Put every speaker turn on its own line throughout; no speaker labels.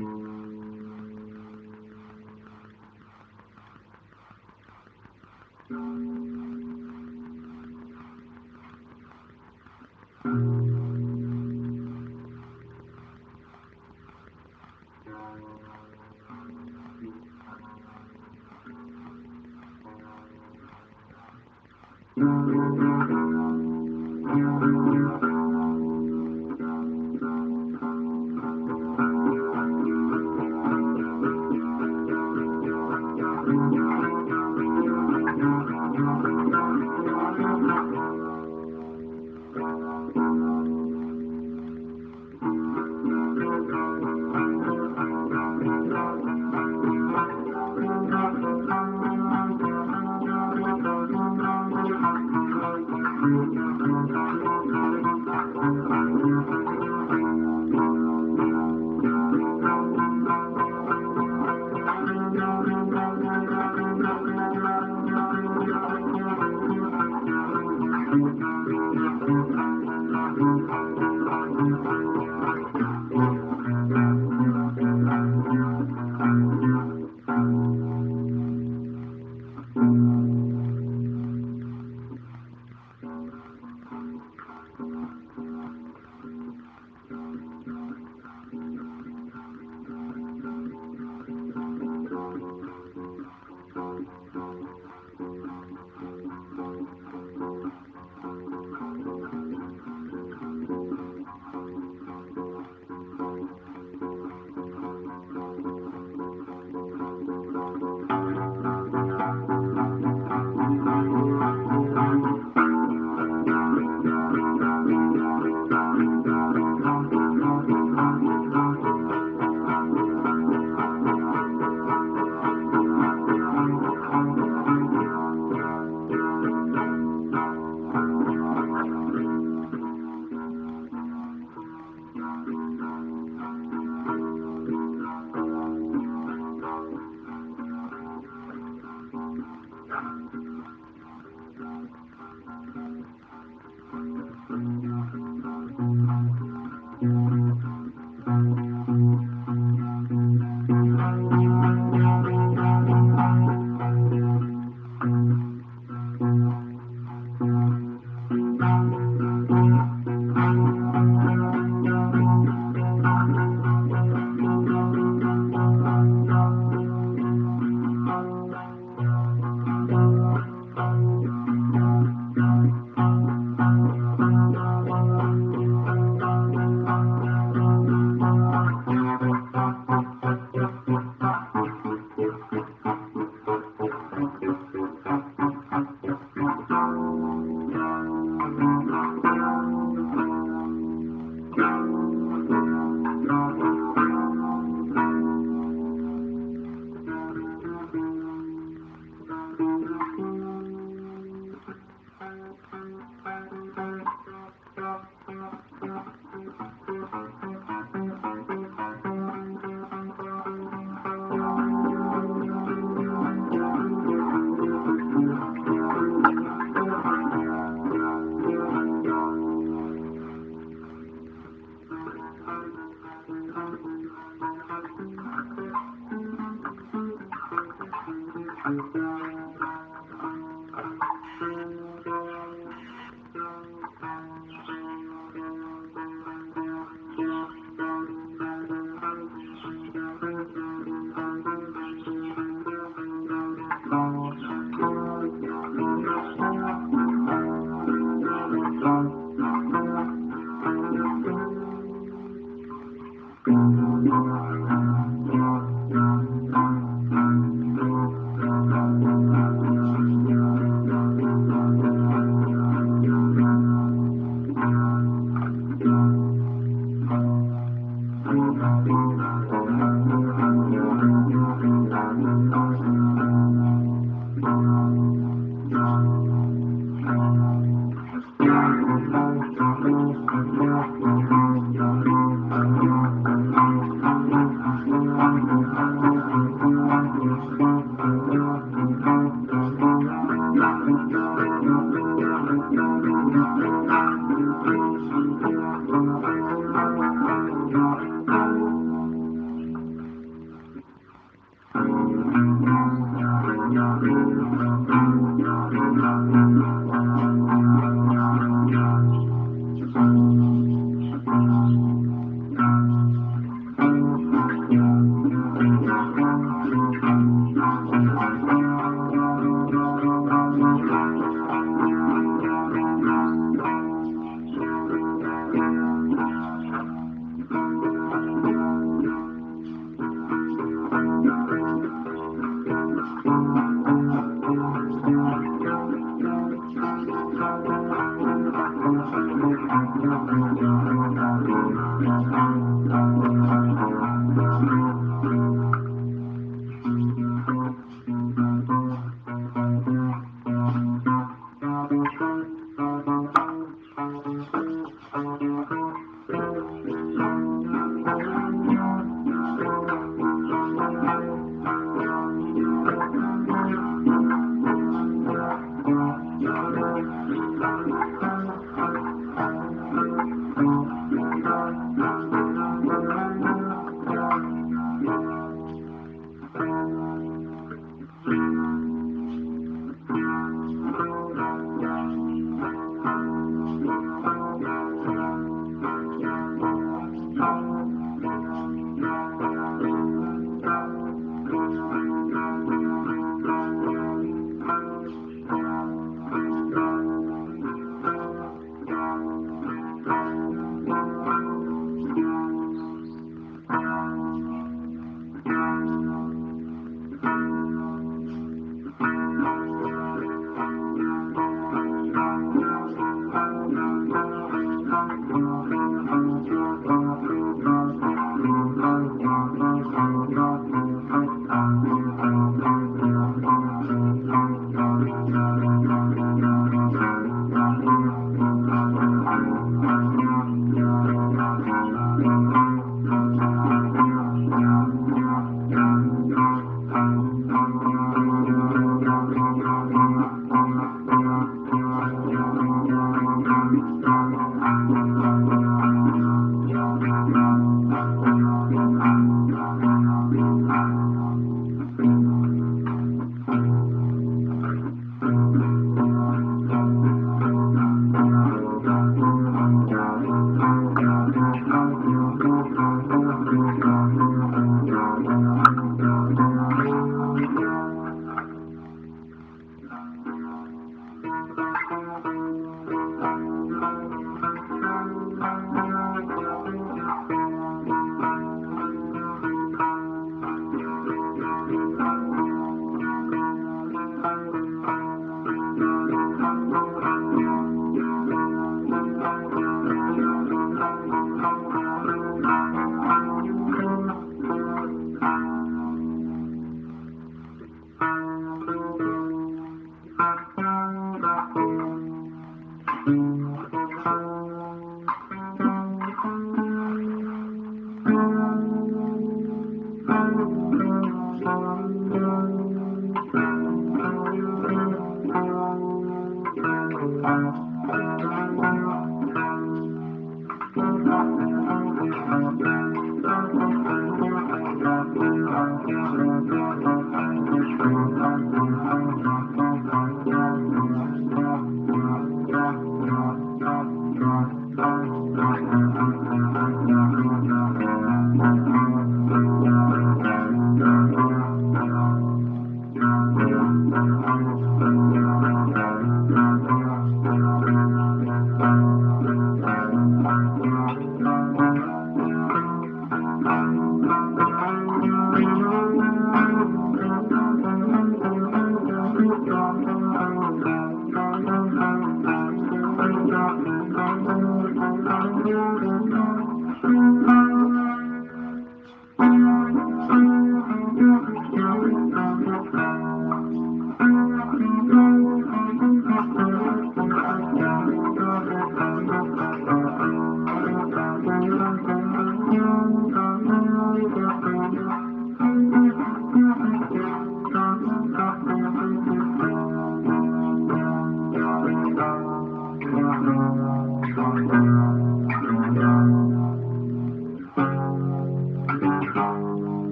Thank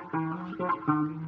Thank you.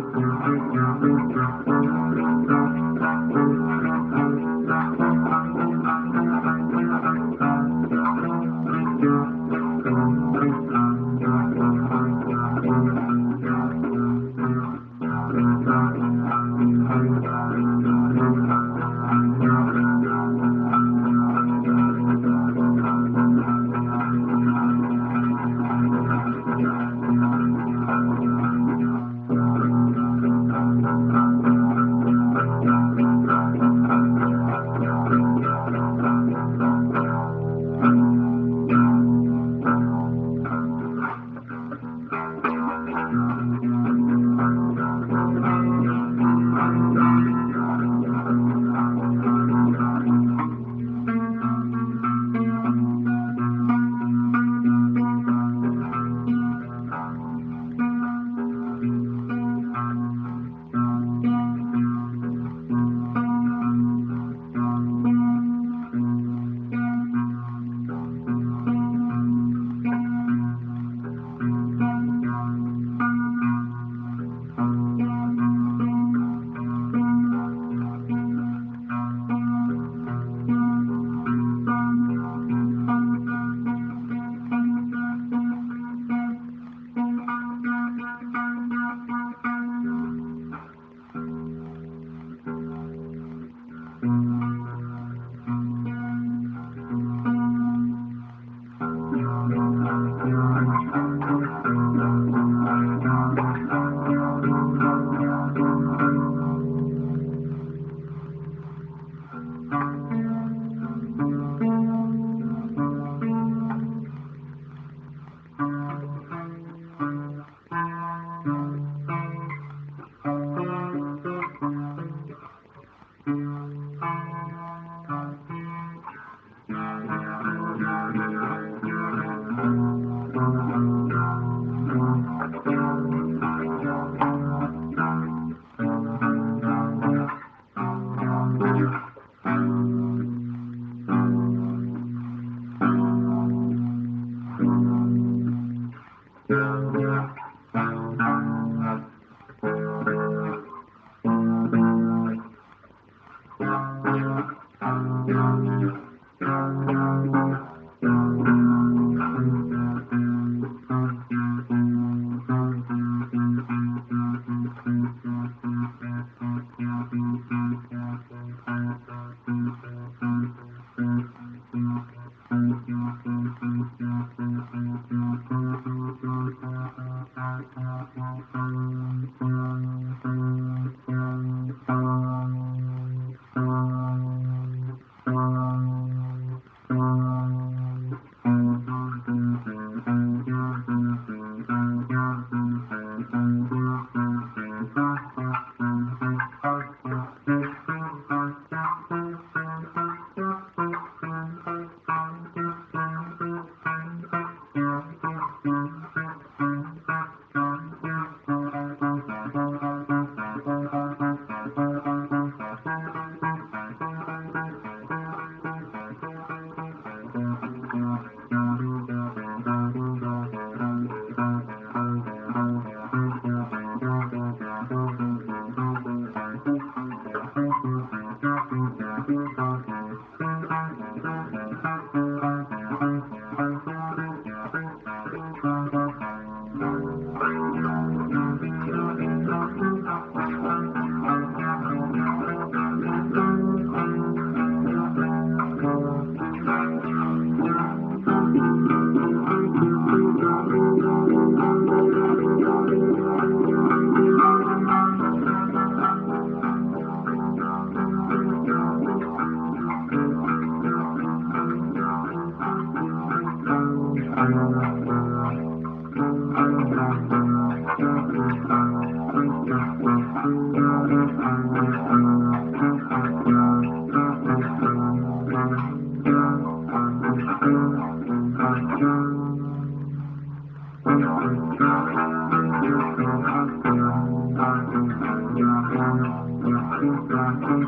Thank you.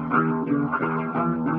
Thank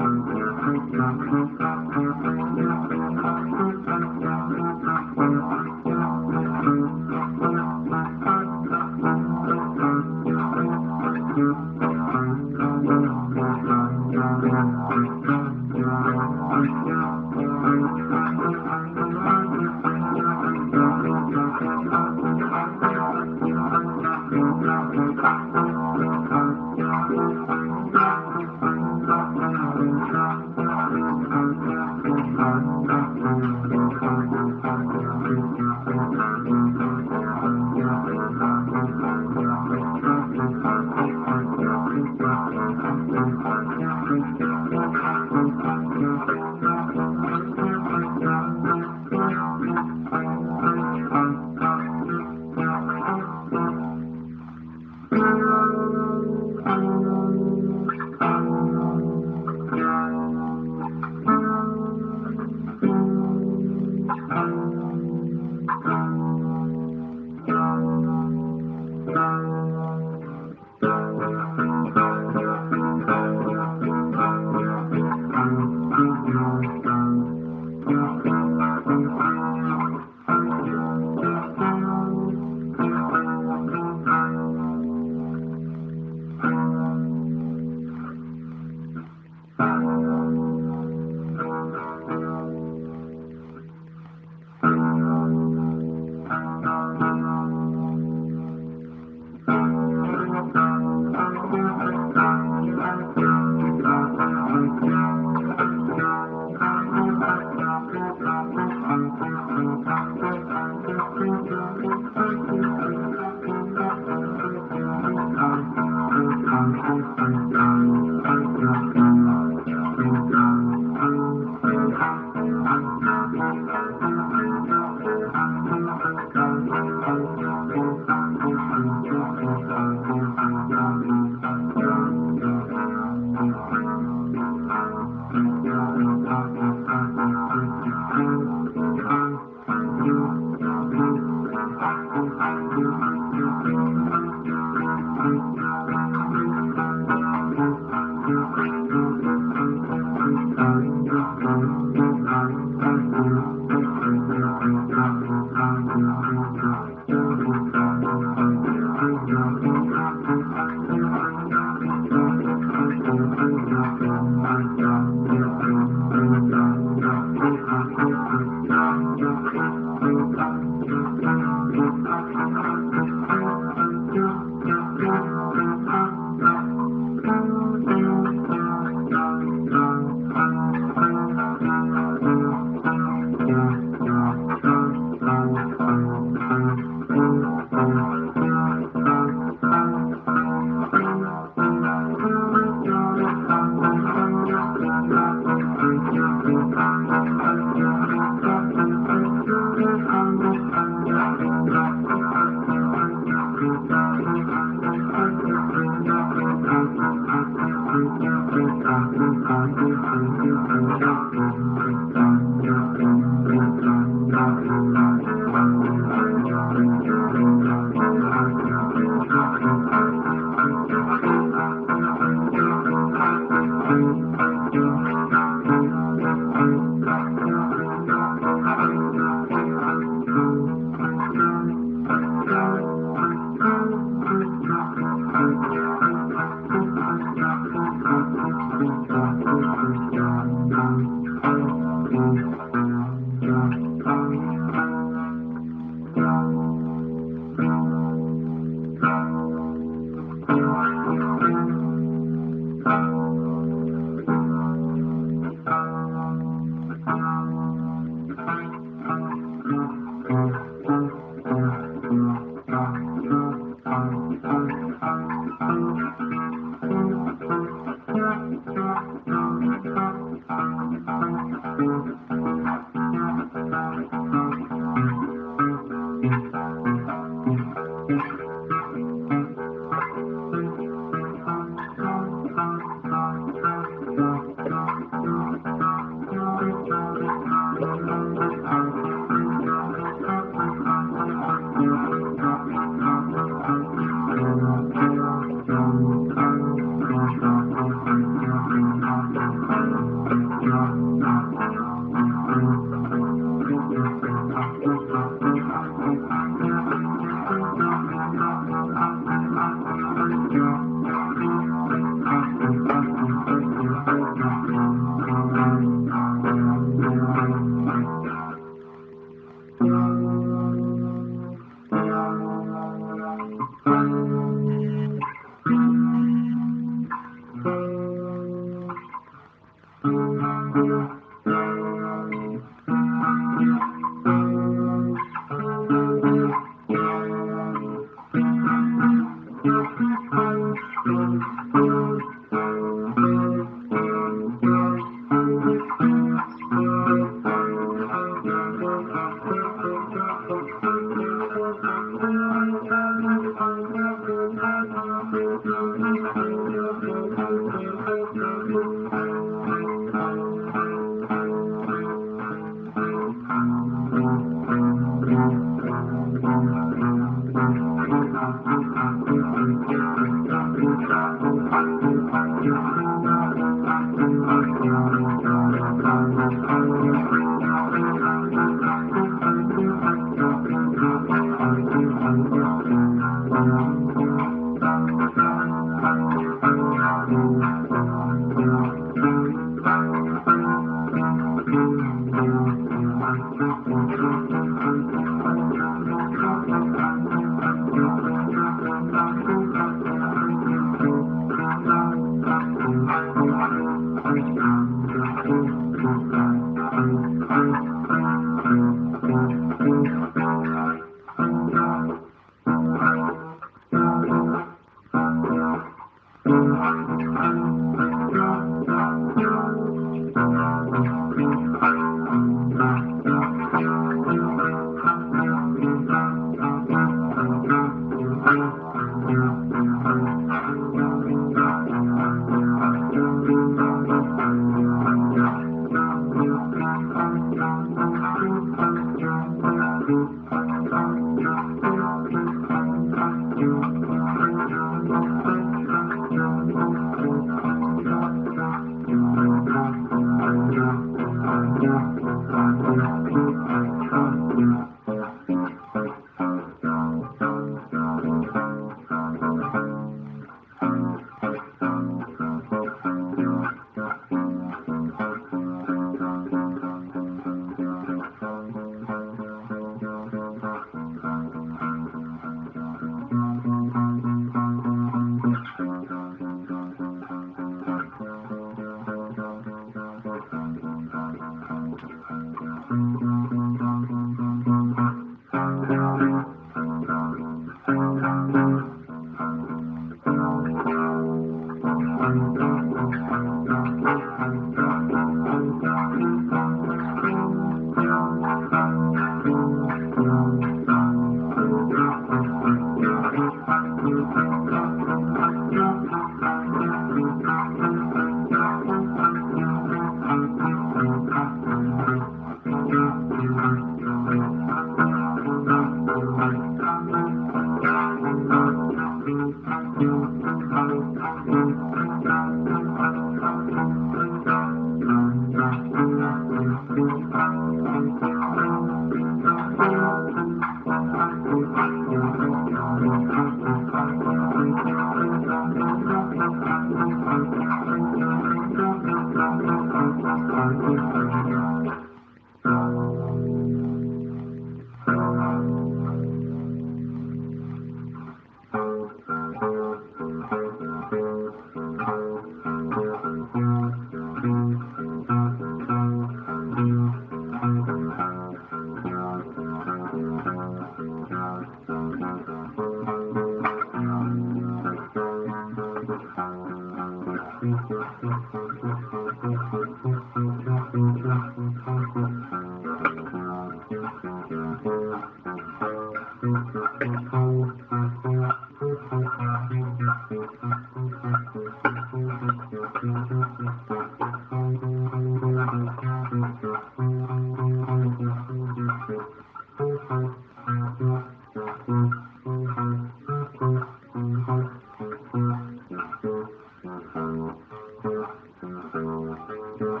Thank you.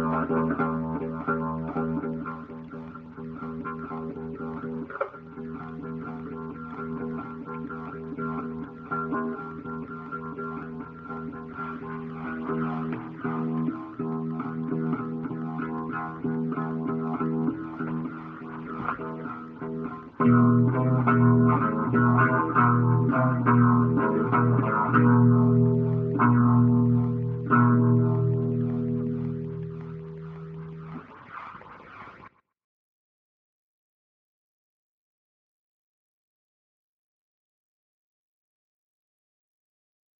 どうぞどうぞ。